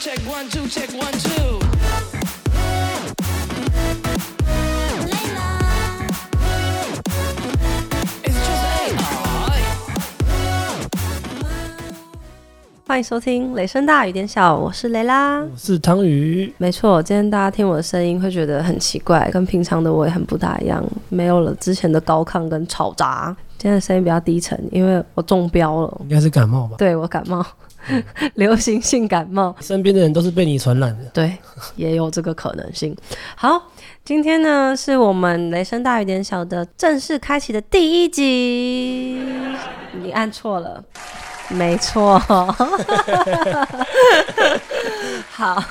check one two check one two。It's just eight. 欢迎收听《雷声大雨点小》，我是雷拉。我是汤鱼，没错，今天大家听我的声音会觉得很奇怪，跟平常的我也很不大一样，没有了之前的高亢跟吵杂。今天的声音比较低沉，因为我中标了，应该是感冒吧？对我感冒，流行性感冒。身边的人都是被你传染的。对，也有这个可能性。好，今天呢是我们《雷声大雨点小》的正式开启的第一集。你按错了，没错。好，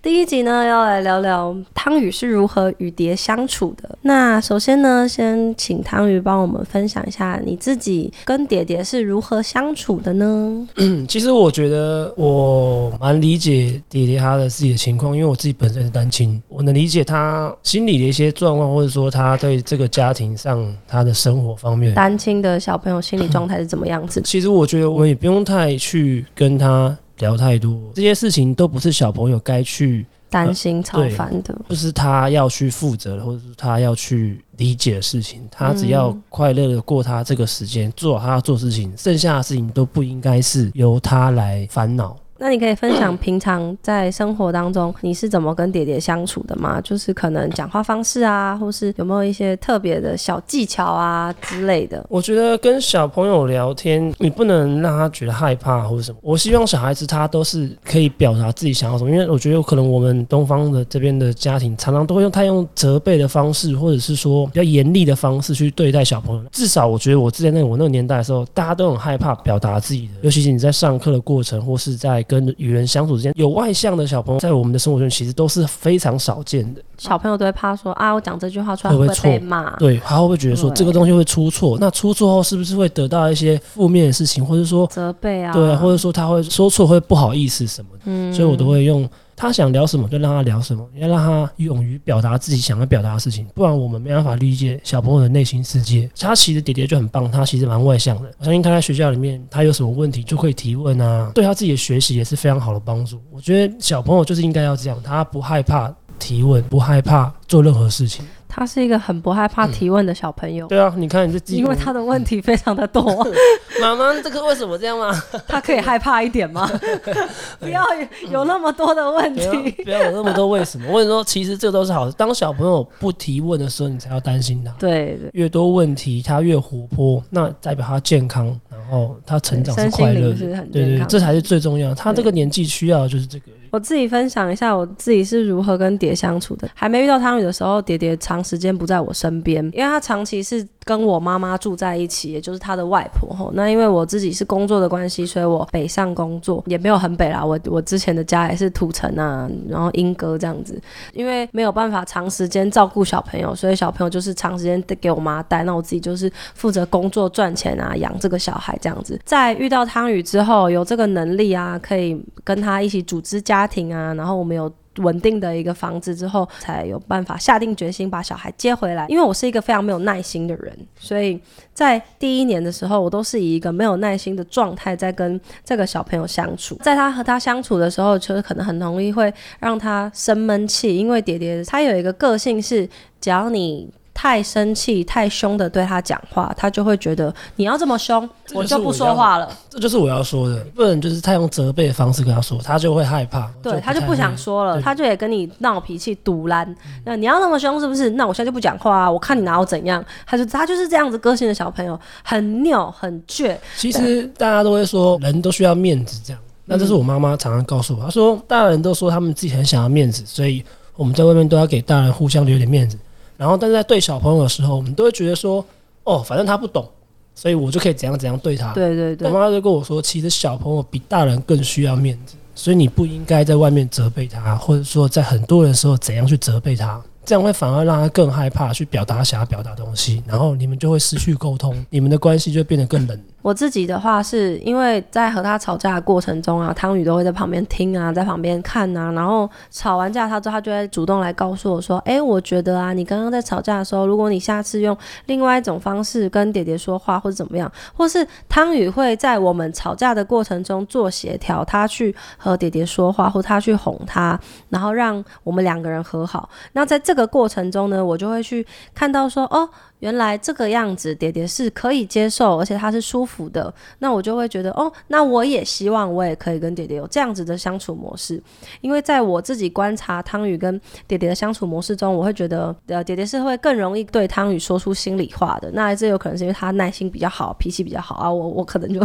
第一集呢要来聊聊汤宇是如何与蝶相处的。那首先呢，先请汤宇帮我们分享一下你自己跟蝶蝶是如何相处的呢？嗯，其实我觉得我蛮理解蝶蝶他的自己的情况，因为我自己本身是单亲，我能理解他心里的一些状况，或者说他对这个家庭上他的生活方面。单亲的小朋友心理状态是怎么样子？其实我觉得我们也不用太去跟他聊太多，这些事情都不是小朋友该去，担心、操烦的。不是他要去负责的，或者是他要去理解的事情。他只要快乐的过他这个时间，做好他要做事情，剩下的事情都不应该是由他来烦恼。那你可以分享平常在生活当中你是怎么跟爹爹相处的吗？就是可能讲话方式啊，或是有没有一些特别的小技巧啊之类的？我觉得跟小朋友聊天，你不能让他觉得害怕或者什么。我希望小孩子他都是可以表达自己想要什么，因为我觉得有可能我们东方的这边的家庭常常都会用太用责备的方式，或者是说比较严厉的方式去对待小朋友。至少我觉得我之前那我那个年代的时候，大家都很害怕表达自己的，尤其是你在上课的过程，或是在跟与人相处之间，有外向的小朋友在我们的生活中其实都是非常少见的。小朋友都会怕说啊，我讲这句话出来会会不会错被骂？对，他会不会觉得说这个东西会出错？那出错后是不是会得到一些负面的事情，或者说责备啊，对啊，或者说他会说错会不好意思什么的？嗯所以我都会用他想聊什么就让他聊什么，要让他勇于表达自己想要表达的事情，不然我们没办法理解小朋友的内心世界。他其实爹爹就很棒，他其实蛮外向的。我相信他在学校里面，他有什么问题就可以提问啊，对他自己的学习也是非常好的帮助。我觉得小朋友就是应该要这样，他不害怕提问，不害怕做任何事情。他是一个很不害怕提问的小朋友，对啊，你看你这因为他的问题非常的多，妈妈这个为什么这样吗？他可以害怕一点吗？不要有有那么多的问不要题。不要有那么多为什么。我跟你说，其实这都是好的。当小朋友不提问的时候，你才要担心他。对对，越多问题，他越活泼，那代表他健康，然后他成长是快乐是很对对对，健康。这才是最重要。他这个年纪需要的就是这个。我自己分享一下我自己是如何跟蝶相处的。还没遇到汤宇的时候，蝶蝶时间不在我身边，因为他长期是跟我妈妈住在一起，也就是他的外婆吼。那因为我自己是工作的关系，所以我北上工作，也没有很北啦。我我之前的家也是土城啊，然后莺歌这样子。因为没有办法长时间照顾小朋友，所以小朋友就是长时间给我妈带，那我自己就是负责工作赚钱啊，养这个小孩这样子。在遇到汤宇之后，有这个能力啊，可以跟他一起组织家庭啊，然后我们有。稳定的一个房子之后，才有办法下定决心把小孩接回来。因为我是一个非常没有耐心的人，所以在第一年的时候，我都是以一个没有耐心的状态在跟这个小朋友相处。在他和他相处的时候，就是可能很容易会让他生闷气，因为叠叠他有一个个性是，只要你太生气、太凶的对他讲话，他就会觉得你要这么凶，我就不说话了。这就是我要说的，不能就是太用责备的方式跟他说，他就会害怕。对，他就不想说了，他就也跟你闹脾气、堵拦。那你要那么凶是不是？那我现在就不讲话啊！我看你拿我怎样？他就他就是这样子个性的小朋友，很拗、很倔。其实大家都会说，人都需要面子这样。那这是我妈妈常常告诉我，她说大人都说他们自己很想要面子，所以我们在外面都要给大人互相留点面子。然后，但是在对小朋友的时候，我们都会觉得说，哦，反正他不懂，所以我就可以怎样怎样对他。对对对我，妈妈就跟我说，其实小朋友比大人更需要面子，所以你不应该在外面责备他，或者说在很多人的时候怎样去责备他。这样会反而让他更害怕去表达想要表达的东西，然后你们就会失去沟通，你们的关系就会变得更冷。我自己的话，是因为在和他吵架的过程中啊，汤宇都会在旁边听啊，在旁边看啊，然后吵完架他之后，他就会主动来告诉我说：“哎，我觉得啊，你刚刚在吵架的时候，如果你下次用另外一种方式跟爹爹说话，或者怎么样，或是汤宇会在我们吵架的过程中做协调，他去和爹爹说话，或他去哄他，然后让我们两个人和好。那在这个过程中呢，我就会去看到说，哦。”原来这个样子，爹爹是可以接受，而且他是舒服的，那我就会觉得哦，那我也希望我也可以跟爹爹有这样子的相处模式，因为在我自己观察汤宇跟爹爹的相处模式中，我会觉得呃，爹爹是会更容易对汤宇说出心里话的。那这有可能是因为他耐心比较好，脾气比较好啊，我我可能就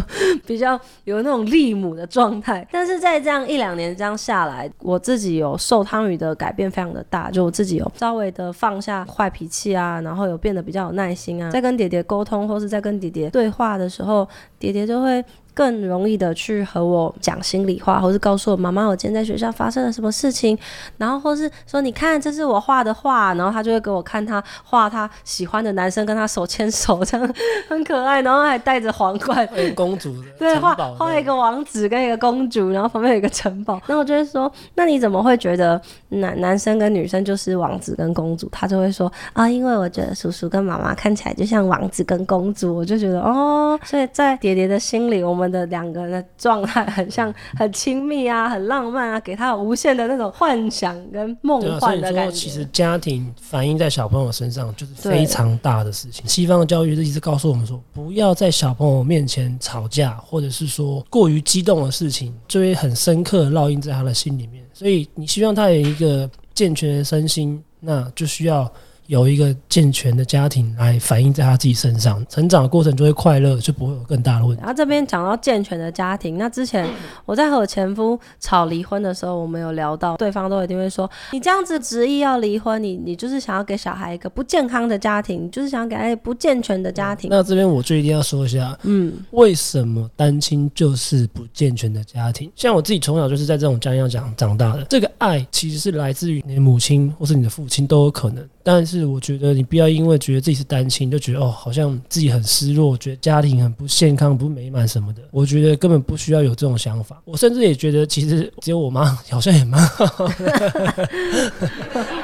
比较有那种利母的状态。但是在这样一两年这样下来，我自己有受汤宇的改变非常的大，就我自己有稍微的放下坏脾气啊，然后有变得比较。有耐心啊，在跟爹爹沟通或是在跟爹爹对话的时候，爹爹就会。更容易的去和我讲心里话，或是告诉我妈妈我今天在学校发生了什么事情，然后或是说你看这是我画的画，然后他就会给我看他画他喜欢的男生跟他手牵手，这样很可爱，然后还带着皇冠，公主的对画画一个王子跟一个公主，然后旁边有一个城堡，然后我就会说那你怎么会觉得男男生跟女生就是王子跟公主？他就会说啊，因为我觉得叔叔跟妈妈看起来就像王子跟公主，我就觉得哦，所以在爹爹的心里，我们。的两个人的状态很像，很亲密啊，很浪漫啊，给他无限的那种幻想跟梦幻的感觉。其实家庭反映在小朋友身上就是非常大的事情。西方的教育一直告诉我们说，不要在小朋友面前吵架，或者是说过于激动的事情，就会很深刻的烙印在他的心里面。所以你希望他有一个健全的身心，那就需要。有一个健全的家庭来反映在他自己身上，成长的过程就会快乐，就不会有更大的问题。然后这边讲到健全的家庭，那之前我在和我前夫吵离婚的时候，我们有聊到，对方都一定会说，你这样子执意要离婚，你你就是想要给小孩一个不健康的家庭，就是想要给他不健全的家庭。那这边我就一定要说一下，嗯，为什么单亲就是不健全的家庭？像我自己从小就是在这种家庭长长大的，这个爱其实是来自于你的母亲或是你的父亲都有可能。但是我觉得你不要因为觉得自己是单亲，就觉得哦，好像自己很失落，觉得家庭很不健康、不美满什么的。我觉得根本不需要有这种想法。我甚至也觉得，其实只有我妈好像也蛮好。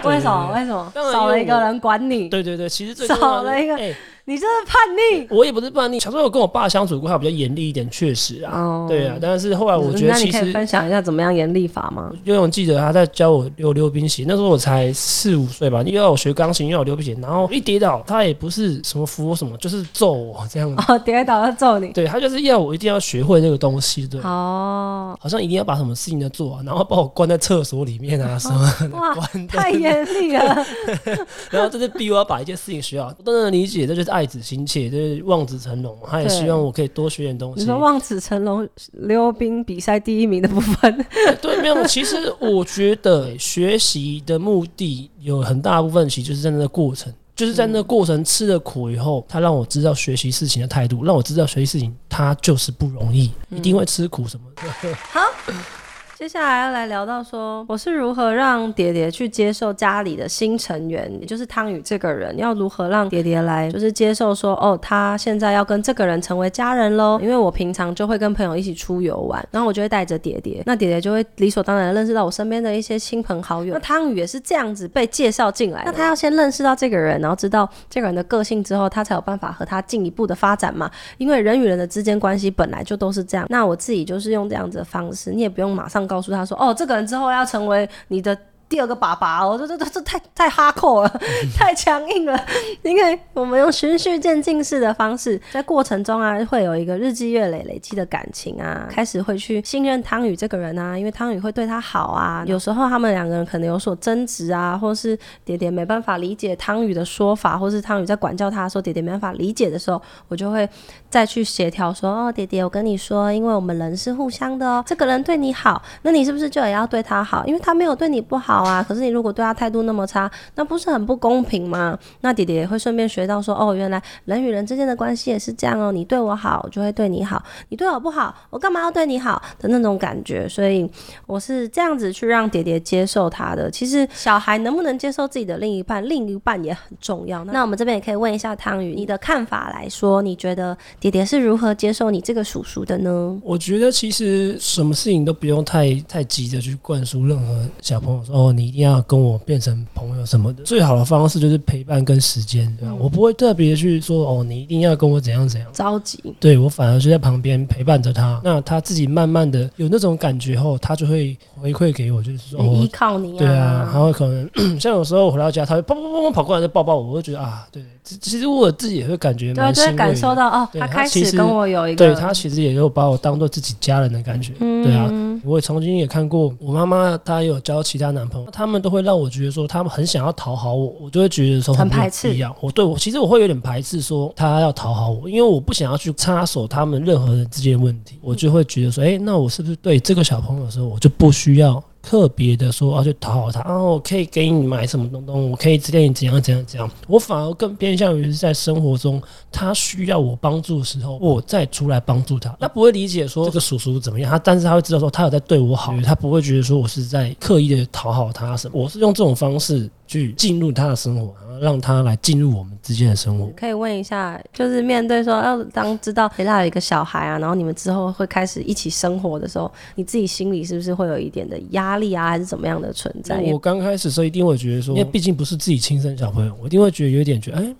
为什么？为什么？少了一个人管你？对对对，其实最少了一个。你这是叛逆，我也不是叛逆。小时候我跟我爸相处过，他比较严厉一点，确实啊，对啊。但是后来我觉得，其实分享一下怎么样严厉法吗？因为我记得他在教我溜溜冰鞋，那时候我才四五岁吧。因为要我学钢琴，要我溜冰鞋，然后一跌倒，他也不是什么扶我什么，就是揍我这样子。哦，跌倒要揍你？对他就是要我一定要学会这个东西，对。哦，好像一定要把什么事情都做，然后把我关在厕所里面啊什么。哇，太严厉了。然后这是逼我要把一件事情学好，我都能理解，这就是爱子心切。就是望子成龙嘛，他也希望我可以多学点东西。你说望子成龙溜冰比赛第一名的部分，对，没有。其实我觉得学习的目的有很大部分，其实就是在那个过程，就是在那个过程吃了苦以后，他让我知道学习事情的态度，让我知道学习事情他就是不容易，一定会吃苦什么的。好。接下来要来聊到说，我是如何让蝶蝶去接受家里的新成员，也就是汤宇这个人，要如何让蝶蝶来就是接受说，哦，他现在要跟这个人成为家人喽。因为我平常就会跟朋友一起出游玩，然后我就会带着蝶蝶，那蝶蝶就会理所当然的认识到我身边的一些亲朋好友。那汤宇也是这样子被介绍进来，那他要先认识到这个人，然后知道这个人的个性之后，他才有办法和他进一步的发展嘛。因为人与人的之间关系本来就都是这样。那我自己就是用这样子的方式，你也不用马上。告诉他说：“哦，这个人之后要成为你的。”第二个爸爸哦，这这这这太太哈扣了，太强硬了。因为我们用循序渐进式的方式，在过程中啊，会有一个日积月累累积的感情啊，开始会去信任汤宇这个人啊，因为汤宇会对他好啊。有时候他们两个人可能有所争执啊，或是爹爹没办法理解汤宇的说法，或是汤宇在管教他说爹爹没办法理解的时候，我就会再去协调说：哦，爹爹，我跟你说，因为我们人是互相的哦，这个人对你好，那你是不是就也要对他好？因为他没有对你不好。好啊，可是你如果对他态度那么差，那不是很不公平吗？那弟弟也会顺便学到说，哦，原来人与人之间的关系也是这样哦，你对我好，我就会对你好；你对我不好，我干嘛要对你好的那种感觉。所以我是这样子去让爹爹接受他的。其实小孩能不能接受自己的另一半，另一半也很重要。那我们这边也可以问一下汤宇，你的看法来说，你觉得爹爹是如何接受你这个叔叔的呢？我觉得其实什么事情都不用太太急着去灌输任何小朋友说哦，你一定要跟我变成朋友什么的。最好的方式就是陪伴跟时间，对吧？我不会特别去说哦，你一定要跟我怎样怎样。着急，对我反而就在旁边陪伴着他，那他自己慢慢的有那种感觉后，他就会回馈给我，就是说哦依哦。靠你啊。对啊，他会可能 像有时候回到家，他会砰砰砰砰跑过来就抱抱我，我就觉得啊，对，其其实我自己也会感觉对感。受到哦，他开始跟我有一个，对他其实也有把我当做自己家人的感觉，嗯对啊，我也曾经也看过我妈妈，她也有交其他男朋友，他们都会让我觉得说他们很想要讨好我，我就会觉得说很排斥一样。我对我其实我会有点排斥说他要讨好我，因为我不想要去插手他们任何人之间的问题，我就会觉得说，哎、那我是不是对这个小朋友的时候，我就不需要。特别的说要去讨好他，啊，我可以给你买什么东东，我可以指点你怎样怎样怎样，我反而更偏向于是在生活中他需要我帮助的时候，我再出来帮助他。他不会理解说这个叔叔怎么样，他但是他会知道说他有在对我好，他不会觉得说我是在刻意的讨好他什么。我是用这种方式去进入他的生活，然后让他来进入我们之间的生活。可以问一下，就是面对说要当知道陪他有一个小孩啊，然后你们之后会开始一起生活的时候，你自己心里是不是会有一点的压力啊，还是怎么样的存在？我刚开始的时候一定会觉得说，因为毕竟不是自己亲生小朋友，我一定会觉得有点觉得哎。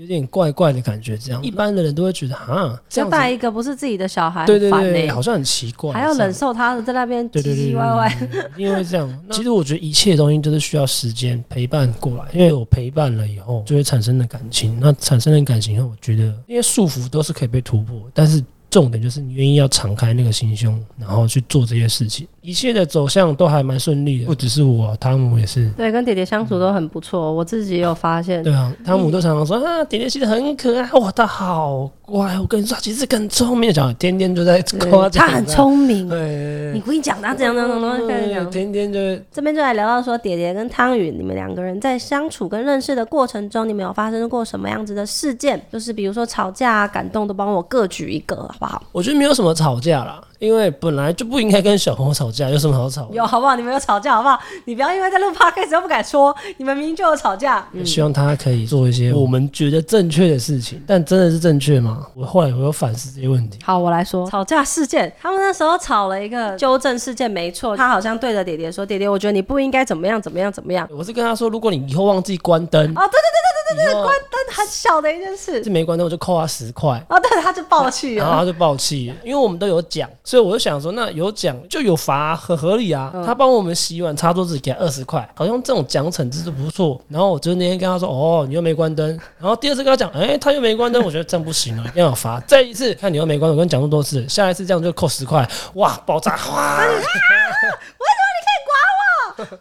有点怪怪的感觉，这样一般的人都会觉得啊，这就样带一个不是自己的小孩，对对对，欸好像很奇怪，还要忍受他在那边唧唧歪歪。因为这样。那其实我觉得一切东西都是需要时间陪伴过来，因为我陪伴了以后，就会产生了感情。那产生了感情后，我觉得因为束缚都是可以被突破，但是重点就是你愿意要敞开那个心胸，然后去做这些事情。一切的走向都还蛮顺利的，不只是我，汤姆也是。对，跟爹爹相处都很不错，我自己也有发现。对啊，汤姆都常常说 啊，爹爹其实很可爱，哇，他好乖。我跟你说，其实很聪明的，讲天天就在夸奖对他很聪明。对，你故意讲他怎样怎样怎样。天天就会这边就来聊到说，爹爹跟汤宇，你们两个人在相处跟认识的过程中，你们有发生过什么样子的事件？就是比如说吵架啊、感动，都帮我各举一个，好不好？我觉得没有什么吵架啦，因为本来就不应该跟小朋友吵架，有什么好吵的？有好不好？你们有吵架好不好？你不要因为在录 podcast 又不敢说，你们明明就有吵架。嗯，希望他可以做一些我们觉得正确的事情，但真的是正确吗？我后来我有反思这些问题。好，我来说吵架事件。他们那时候吵了一个纠正事件，没错。他好像对着爹爹说：“爹爹，我觉得你不应该怎么样怎么样怎么样。我是跟他说，如果你以后忘记关灯，哦，对对对对对对对，关灯很小的一件事。是没关灯，我就扣他十块。啊！但是，他就爆气了。然后他就爆气，因为我们都有奖，所以我就想说，那有奖就有罚，很合理啊。嗯他帮我们洗碗、擦桌子，给他二十块，好像这种奖惩制度不错。然后我就那天跟他说，哦，你又没关灯。然后第二次跟他讲，哎、他又没关灯，我觉得这样不行了，一定要有罚。再一次看你又没关灯，我跟你讲那么多次，下一次这样就扣十块，哇，爆炸，哇！为什么你可以管我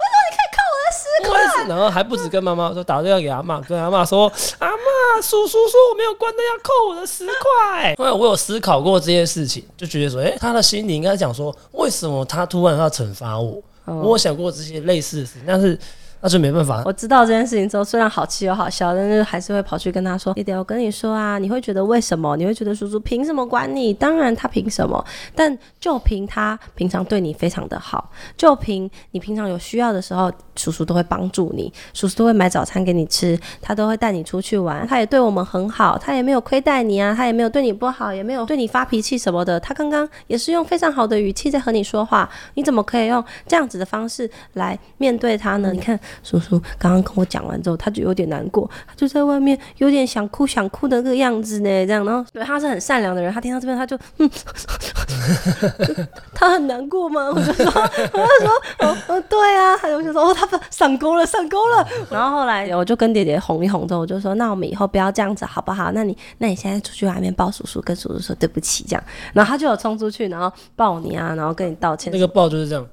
然后还不止跟妈妈说，打电话给阿妈，跟阿妈说，阿妈，叔叔说我没有关灯，要扣我的十块。后来我有思考过这件事情，就觉得说，哎、他的心里应该讲说，为什么他突然要惩罚我？我有想过这些类似的事情，但是那就没办法。我知道这件事情之后，虽然好气又好笑，但是还是会跑去跟他说：“弟弟，我跟你说啊，你会觉得为什么？你会觉得叔叔凭什么管你？当然他凭什么？但就凭他平常对你非常的好，就凭你平常有需要的时候，叔叔都会帮助你，叔叔都会买早餐给你吃，他都会带你出去玩，他也对我们很好，他也没有亏待你啊，他也没有对你不好，也没有对你发脾气什么的。他刚刚也是用非常好的语气在和你说话，你怎么可以用这样子的方式来面对他呢？你看。”叔叔刚刚跟我讲完之后，他就有点难过，他就在外面有点想哭想哭的那个样子呢。这样，然后对他是很善良的人，他听到这边他就嗯，他很难过吗？我就说，我就说，哦，哦对啊，我就说，哦，他上钩了，上钩了。然后后来我就跟爹爹哄一哄之后，我就说，那我们以后不要这样子好不好？那你那你现在出去外面抱叔叔，跟叔叔说对不起，这样。然后他就有冲出去，然后抱你啊，然后跟你道歉那。个抱就是这样，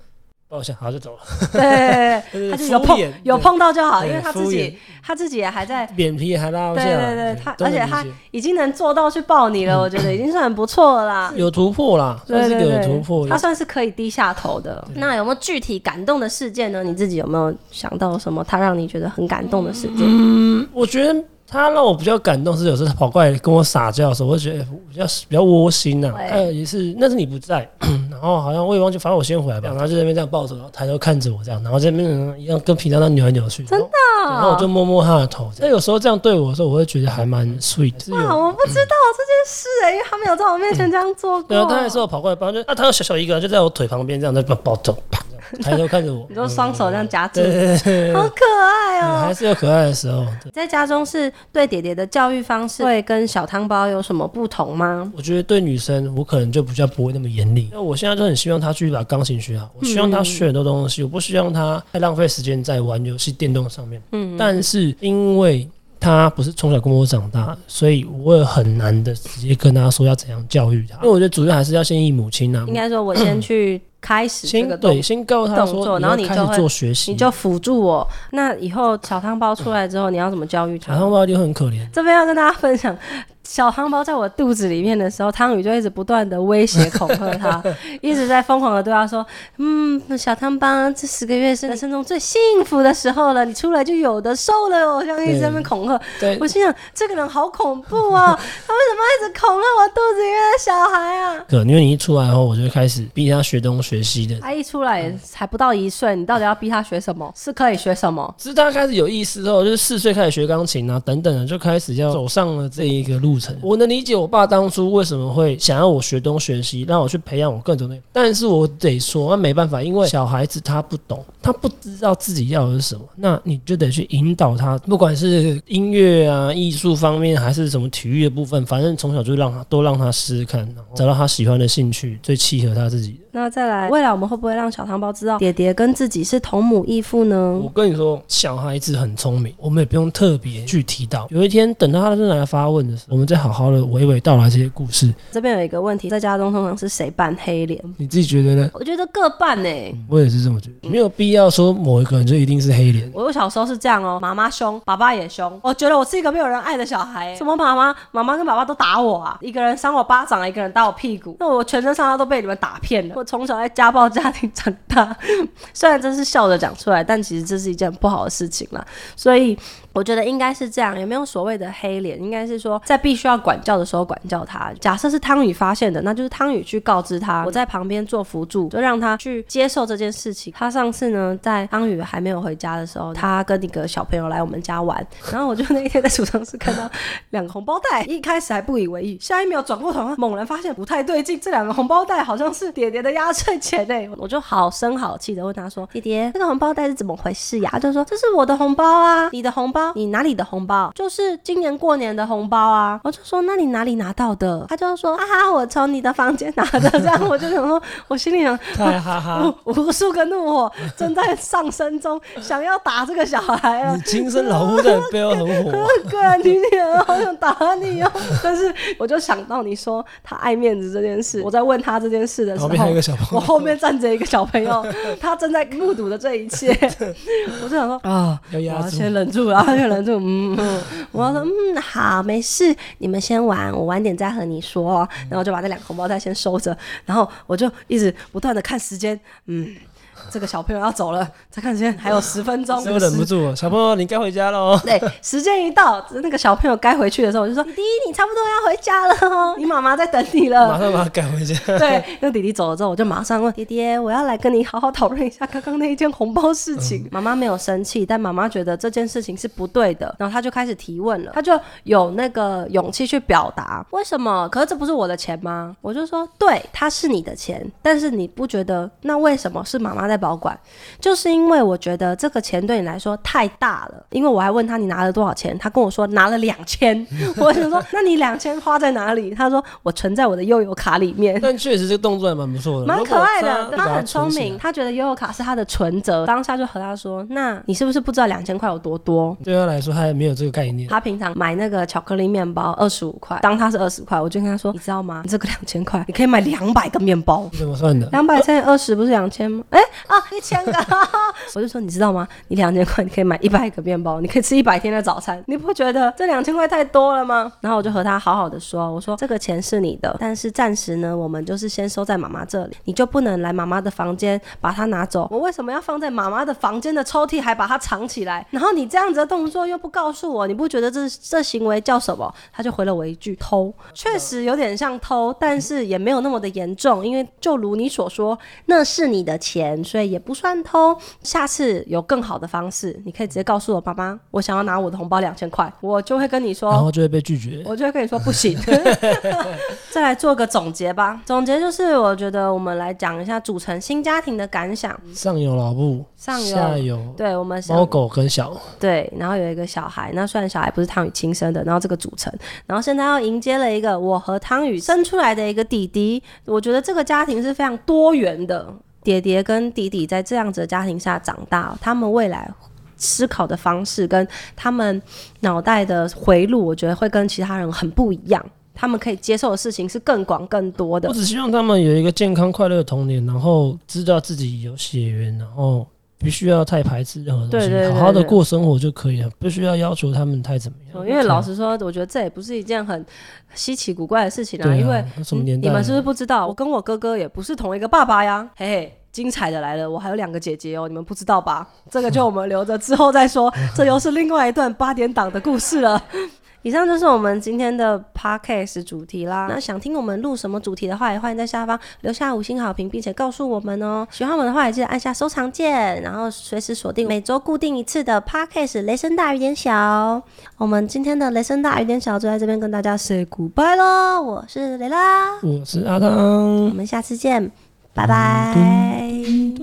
抱一下，好就走了。对对对 他就有碰有碰到就好，因为他自己他自己也还在。脸皮还拉不对下来。对对，他而且他已经能做到去抱你了，我觉得已经算很不错了啦。有突破啦，对有突破。他算是可以低下头的。那有没有具体感动的事件呢？你自己有没有想到什么他让你觉得很感动的事件？嗯，我觉得他让我比较感动是，有时候他跑过来跟我撒娇的时候，我会觉得比较比较窝心呐、对还有也是，那是你不在，然后好像我也忘记，反正我先回来吧，然后就在那边这样抱着，然后抬头看着我这样，然后在那边一样跟平常那扭来扭去，真的，然后我就摸摸他的头。但有时候这样对我的时候，我会觉得还蛮 sweet 的。我不知道这件事哎、因为他没有在我面前这样做过。对啊，他那时候跑过来抱，就啊，他有小小一个，就在我腿旁边这样在抱抱走，啪。这样抬头看着我你，说双手这样夹住，对对对对好可爱对，哦、还是有可爱的时候。在家中是对爹爹的教育方式会跟小汤包有什么不同吗？我觉得对女生，我可能就比较不会那么严厉。因为我现在就很希望她继续把钢琴学好，我希望她学很多东西，我不希望她太浪费时间在玩游戏、电动上面。嗯，但是因为她不是从小跟我长大，所以我也很难的直接跟她说要怎样教育她。因为我觉得主要还是要先依母亲啊应，该说，我先 去开始这个动对，先告诉他动作说，然后你就会要开始做学习，你就辅助我。那以后小汤包出来之后，你要怎么教育他？小汤包就很可怜。这边要跟大家分享，小汤包在我肚子里面的时候，汤宇就一直不断的威胁恐吓他，一直在疯狂的对他说：“嗯，小汤包，这十个月是人生中最幸福的时候了，你出来就有的受了哦。”这样一直在那边恐吓。对我，心想，这个人好恐怖哦，他为什么一直恐吓我肚子里面的小孩啊？可因为你一出来后，我就开始逼他学东学西的。他一出来也还不到一岁，你到底要逼他学什么？是可以学什么？是他开始有意识之后，就是四岁开始学钢琴啊，等等的，就开始要走上了这一个路程。我能理解我爸当初为什么会想要我学东学西，让我去培养我各种的，但是我得说，那没办法，因为小孩子他不懂，他不知道自己要的是什么，那你就得去引导他，不管是音乐啊、艺术方面，还是什么体育的部分，反正从小就让他都让他试试看，然后找到他喜欢的兴趣，最契合他自己的。那再来，未来我们会不会让小汤包知道爹爹跟自己是同母异父呢我？跟你说，小孩子很聪明，我们也不用特别去提到。有一天等到他真的来发问的时候，我们再好好的娓娓道来这些故事。这边有一个问题，在家中通常是谁扮黑脸？你自己觉得呢？我觉得各扮呢、我也是这么觉得，没有必要说某一个人就一定是黑脸。我小时候是这样哦，妈妈凶，爸爸也凶。我觉得我是一个没有人爱的小孩。什么妈妈、妈妈跟爸爸都打我啊，一个人扇我巴掌，一个人打我屁股。那我全身上下都被你们打遍了。我从小在家暴家庭长大，虽然这是笑着讲出来，但其实这是一件不好的事情啦。所以我觉得应该是这样，也没有所谓的黑脸，应该是说在必须要管教的时候管教他。假设是汤宇发现的，那就是汤宇去告知他，我在旁边做辅助，就让他去接受这件事情。他上次呢，在汤宇还没有回家的时候，他跟一个小朋友来我们家玩，然后我就那一天在储藏室看到两个红包袋，一开始还不以为意，下一秒转过头，猛然发现不太对劲，这两个红包袋好像是爹爹的压岁钱哎，我就好声好气的问他说：“爹爹，这个红包袋是怎么回事呀？”他就说：“这是我的红包啊，你的红包，你哪里的红包？就是今年过年的红包啊。”我就说：“那你哪里拿到的？”他就说：“啊，我从你的房间拿的。”这样我就想说，我心里想，太哈哈！无无数个怒火正在上升中，想要打这个小孩了你。亲生老父在你背后很火、啊，个人女女儿，好想打你哦！但是我就想到你说他爱面子这件事，我在问他这件事的时候一，个小朋我后面站着一个小朋友，他正在目睹着这一切，我就想说啊。我要。先忍住，然没有忍住，嗯，我要说，嗯，好，没事，你们先玩，我晚点再和你说。然后就把那两个红包袋先收着，然后我就一直不断的看时间，嗯，这个小朋友要走了，再看时间还有十分钟，是不是忍不住？小朋友，你该回家了哦。对，时间一到，那个小朋友该回去的时候，我就说：“弟弟，你差不多要回家了哦，你妈妈在等你了马。上把他赶回家。”对，那弟弟走了之后，我就马上问爹爹：“我要来跟你好好讨论一下刚刚那一件红包事情。妈妈没有生气，但妈妈觉得这件事情是不对的，然后她就开始提问了，她就有那个勇气去表达为什么？可是这不是我的钱吗？我就说：“对，它是你的钱，但是你不觉得那为什么是妈妈在保管？就是因为我觉得这个钱对你来说太大了，因为我还问他你拿了多少钱，他跟我说拿了两千，我想说那你两千花在哪里？他说我存在我的悠游卡里面。但确实这个动作还蛮不错的，蛮可爱的，他很聪明。他觉得悠游卡是他的存折，当下就和他说：“那你是不是不知道两千块有多多？”对他来说，他也没有这个概念。他平常买那个巧克力面包二十五块，当他是二十块，我就跟他说：“你知道吗？你这个两千块，你可以买两百个面包。”你怎么算的？两百乘以二十不是两千吗？哎、啊，一千个。我就说，你知道吗？你两千块你可以买一百个面包，你可以吃一百天的早餐，你不觉得这两千块太多了吗？然后我就和他好好的说，我说这个钱是你的，但是暂时呢，我们就是先收在妈妈这里，你就不能来妈妈的房间把它拿走。我为什么要放在妈妈的房间的抽屉，还把它藏起来？然后你这样子的动作又不告诉我，你不觉得这这行为叫什么？他就回了我一句偷，确实有点像偷，但是也没有那么的严重，因为就如你所说，那是你的钱，所以也不算偷。下次有更好的方式，你可以直接告诉我妈妈，我想要拿我的红包两千块，我就会跟你说然。后就会被拒绝。我就会跟你说不行。再来做个总结吧，总结就是我觉得我们来讲一下组成新家庭的感想。上有老布，上有下有对我们想猫狗跟小，对，然后有一个小孩，那虽然小孩不是汤宇亲生的，然后这个组成，然后现在要迎接了一个我和汤宇生出来的一个弟弟，我觉得这个家庭是非常多元的。爹爹跟弟弟在这样子的家庭下长大，他们未来思考的方式跟他们脑袋的回路，我觉得会跟其他人很不一样。他们可以接受的事情是更广更多的我。只希望他们有一个健康快乐的童年，然后知道自己有血缘，然后不需要太排斥任何东西，对对对好好的过生活就可以了，不需要要求他们太怎么样。因为老实说，我觉得这也不是一件很稀奇古怪的事情啊。啊因为什么年代了你们是不是不知道？我跟我哥哥也不是同一个爸爸呀。嘿嘿，精彩的来了，我还有两个姐姐哦，你们不知道吧？这个就我们留着之后再说，这又是另外一段八点档的故事了。以上就是我们今天的 podcast 主题啦。那想听我们录什么主题的话，也欢迎在下方留下五星好评，并且告诉我们哦。喜欢我们的话，也记得按下收藏键，然后随时锁定每周固定一次的 podcast 雷声大雨点小。我们今天的雷声大雨点小就在这边跟大家 say goodbye 喽。我是雷拉，我是阿汤我。们下次见，拜拜。嘟